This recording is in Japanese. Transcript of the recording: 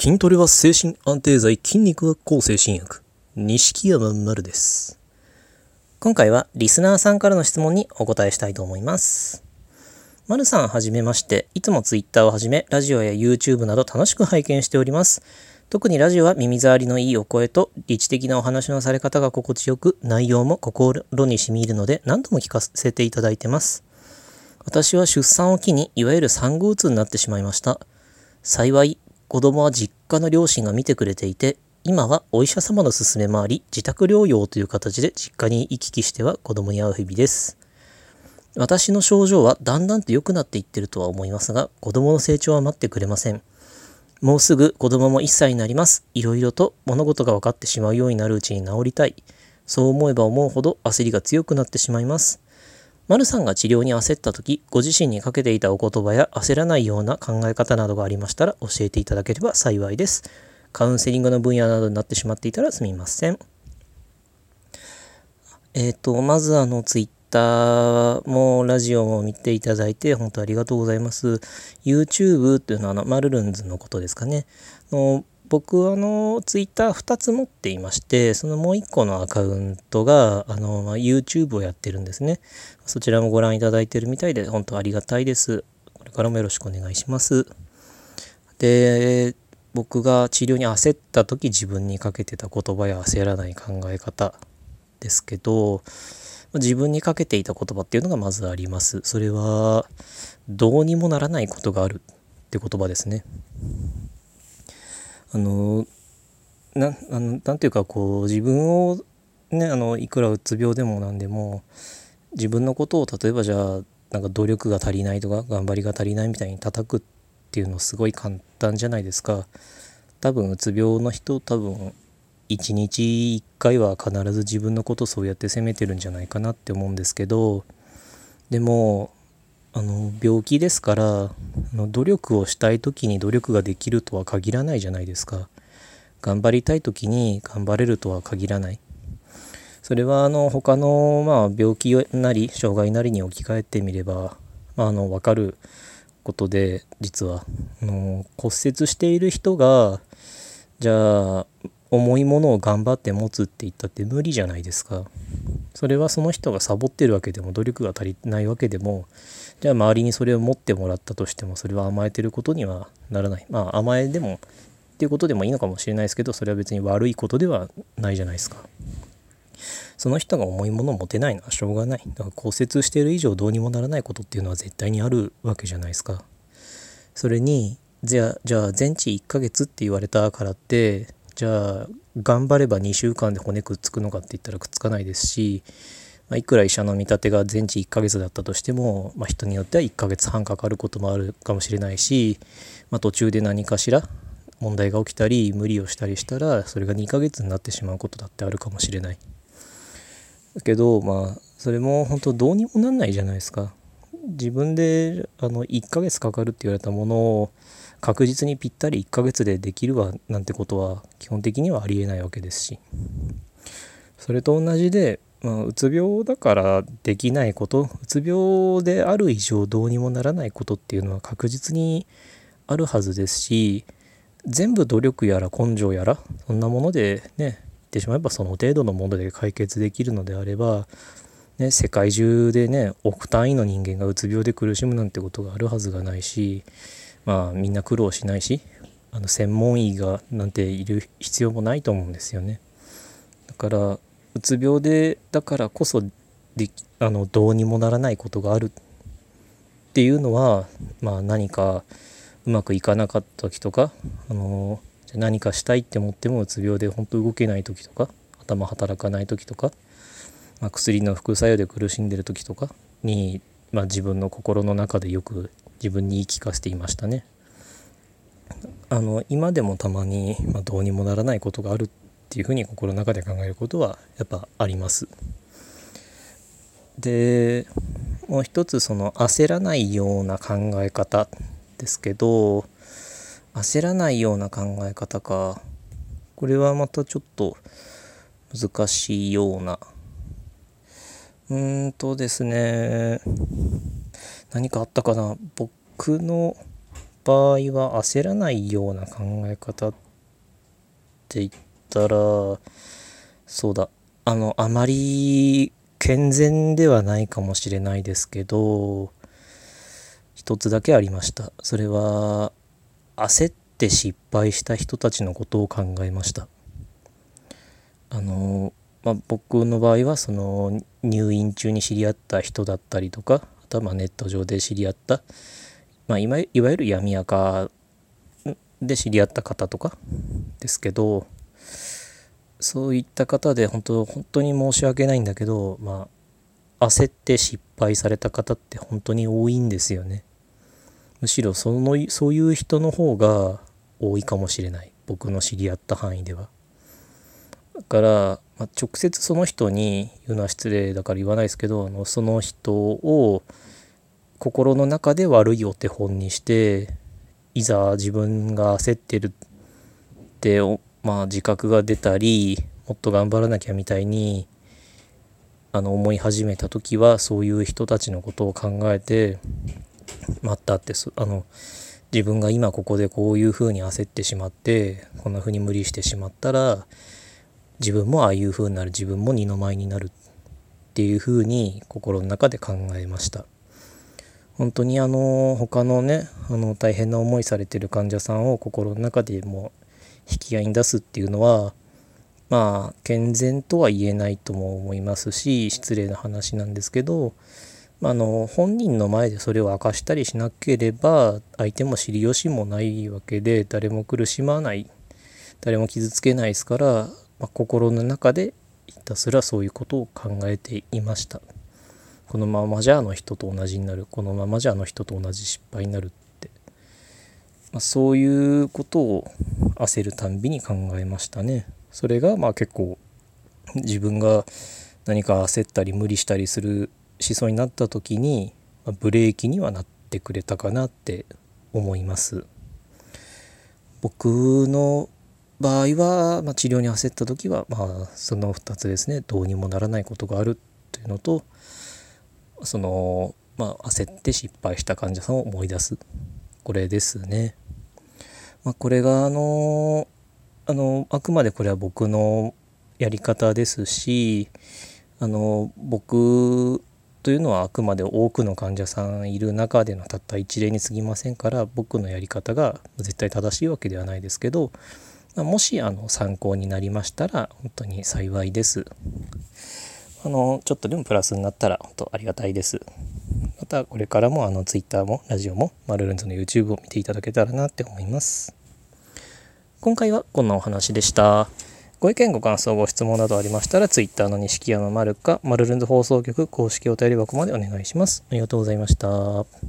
筋トレは精神安定剤、筋肉は抗精神薬。錦山丸です。今回はリスナーさんからの質問にお答えしたいと思います。丸さんはじめまして、いつもツイッターをはじめ、ラジオや YouTube など楽しく拝見しております。特にラジオは耳障りのいいお声と理知的なお話のされ方が心地よく、内容も心に染み入るので何度も聞かせていただいてます。私は出産を機にいわゆる産後うつになってしまいました。幸い子供は実家の両親が見てくれていて今はお医者様の勧めもあり自宅療養という形で実家に行き来しては子供に会う日々です。私の症状はだんだんと良くなっていってるとは思いますが子供の成長は待ってくれません。もうすぐ子供も1歳になります。いろいろと物事が分かってしまうようになるうちに治りたい。そう思えば思うほど焦りが強くなってしまいます。丸さんが治療に焦った時ご自身にかけていたお言葉や焦らないような考え方などがありましたら教えていただければ幸いです。カウンセリングの分野などになってしまっていたらすみません。えっ、とまずあのツイッターもラジオも見ていただいて本当ありがとうございます。YouTube っていうのはあのマルルンズのことですかね。の僕はあのツイッター2つ持っていましてそのもう1個のアカウントがあの、まあ、YouTube をやってるんですね。そちらもご覧いただいてるみたいで本当ありがたいです。これからもよろしくお願いします。で僕が治療に焦った時自分にかけてた言葉や焦らない考え方ですけど自分にかけていた言葉っていうのがまずあります。それはどうにもならないことがあるって言葉ですね。あのなあのなんていうかこう自分をねあのいくらうつ病でもなんでも自分のことを例えばじゃあなんか努力が足りないとか頑張りが足りないみたいに叩くっていうのすごい簡単じゃないですか。多分うつ病の人多分一日一回は必ず自分のことそうやって責めてるんじゃないかなって思うんですけどでもあの病気ですからあの努力をしたい時に努力ができるとは限らないじゃないですか。頑張りたい時に頑張れるとは限らない。それはあの他のまあ病気なり障害なりに置き換えてみれば、まあ、あの分かることで実はあの骨折している人がじゃあ重いものを頑張って持つって言ったって無理じゃないですか。それはその人がサボってるわけでも努力が足りないわけでもじゃあ周りにそれを持ってもらったとしてもそれは甘えてることにはならない。まあ甘えでもっていうことでもいいのかもしれないですけどそれは別に悪いことではないじゃないですか。その人が重いものを持てないのはしょうがない。だから骨折してる以上どうにもならないことっていうのは絶対にあるわけじゃないですか。それにじゃあじゃあ全治1ヶ月って言われたからってじゃあ頑張れば2週間で骨くっつくのかって言ったらくっつかないですし、まあ、いくら医者の見立てが全治1ヶ月だったとしても、まあ、人によっては1ヶ月半かかることもあるかもしれないし、まあ、途中で何かしら問題が起きたり無理をしたりしたらそれが2ヶ月になってしまうことだってあるかもしれない。だけどまあそれも本当どうにもなんないじゃないですか。自分であの1ヶ月かかるって言われたものを確実にぴったり1ヶ月でできるわなんてことは基本的にはありえないわけですし。それと同じで、まあ、うつ病だからできないことうつ病である以上どうにもならないことっていうのは確実にあるはずですし全部努力やら根性やらそんなものでね言ってしまえばその程度のもので解決できるのであればね、世界中でね億単位の人間がうつ病で苦しむなんてことがあるはずがないしまあみんな苦労しないしあの専門医がなんている必要もないと思うんですよね。だからうつ病でだからこそであのどうにもならないことがあるっていうのは、まあ、何かうまくいかなかった時とかあの何かしたいって思ってもうつ病で本当動けない時とか頭働かない時とかまあ、薬の副作用で苦しんでる時とかに、まあ、自分の心の中でよく自分に言い聞かせていましたね。あの今でもたまに、まあ、どうにもならないことがあるっていうふうに心の中で考えることはやっぱあります。でもう一つその焦らないような考え方ですけど焦らないような考え方かこれはまたちょっと難しいようなうーんとですね何かあったかな？僕の場合は焦らないような考え方って言ったらそうだ。あのあまり健全ではないかもしれないですけど一つだけありました。それは焦って失敗した人たちのことを考えました。あの、まあ、僕の場合はその入院中に知り合った人だったりとかあとはまネット上で知り合った、まあ、いわゆる闇垢で知り合った方とかですけどそういった方で本当本当に申し訳ないんだけどまあ焦って失敗された方って本当に多いんですよね。むしろそのそういう人の方が多いかもしれない。僕の知り合った範囲では。だから、まあ、直接その人に言うのは失礼だから言わないですけどあのその人を心の中で悪いお手本にしていざ自分が焦ってるってまあ自覚が出たりもっと頑張らなきゃみたいにあの思い始めた時はそういう人たちのことを考えて待ったってあの自分が今ここでこういうふうに焦ってしまってこんなふうに無理してしまったら自分もああいうふうになる自分も二の舞になるっていうふうに心の中で考えました。本当にあの他のねあの大変な思いされてる患者さんを心の中でも引き合いに出すっていうのはまあ健全とは言えないとも思いますし失礼な話なんですけどあの本人の前でそれを明かしたりしなければ相手も知りよしもないわけで誰も苦しまない誰も傷つけないですから、まあ、心の中でひたすらそういうことを考えていました。このままじゃあの人と同じになる。このままじゃあの人と同じ失敗になるって、まあ、そういうことを焦るたんびに考えましたね。それがまあ結構自分が何か焦ったり無理したりするしそうになった時にまブレーキにはなってくれたかなって思います。僕の場合は、まあ、治療に焦った時は、まあ、その2つですねどうにもならないことがあるというのとその、まあ、焦って失敗した患者さんを思い出すこれですね。まあ、これがあのあのあくまでこれは僕のやり方ですしあの僕というのはあくまで多くの患者さんいる中でのたった一例に過ぎませんから僕のやり方が絶対正しいわけではないですけどもしあの参考になりましたら本当に幸いです。あのちょっとでもプラスになったら本当ありがたいです。またこれからもあの Twitter もラジオもマルルンズの YouTube を見ていただけたらなって思います。今回はこんなお話でした。ご意見、ご感想、ご質問などありましたら、Twitter の西木山丸か、マルルンズ放送局公式お便り箱までお願いします。ありがとうございました。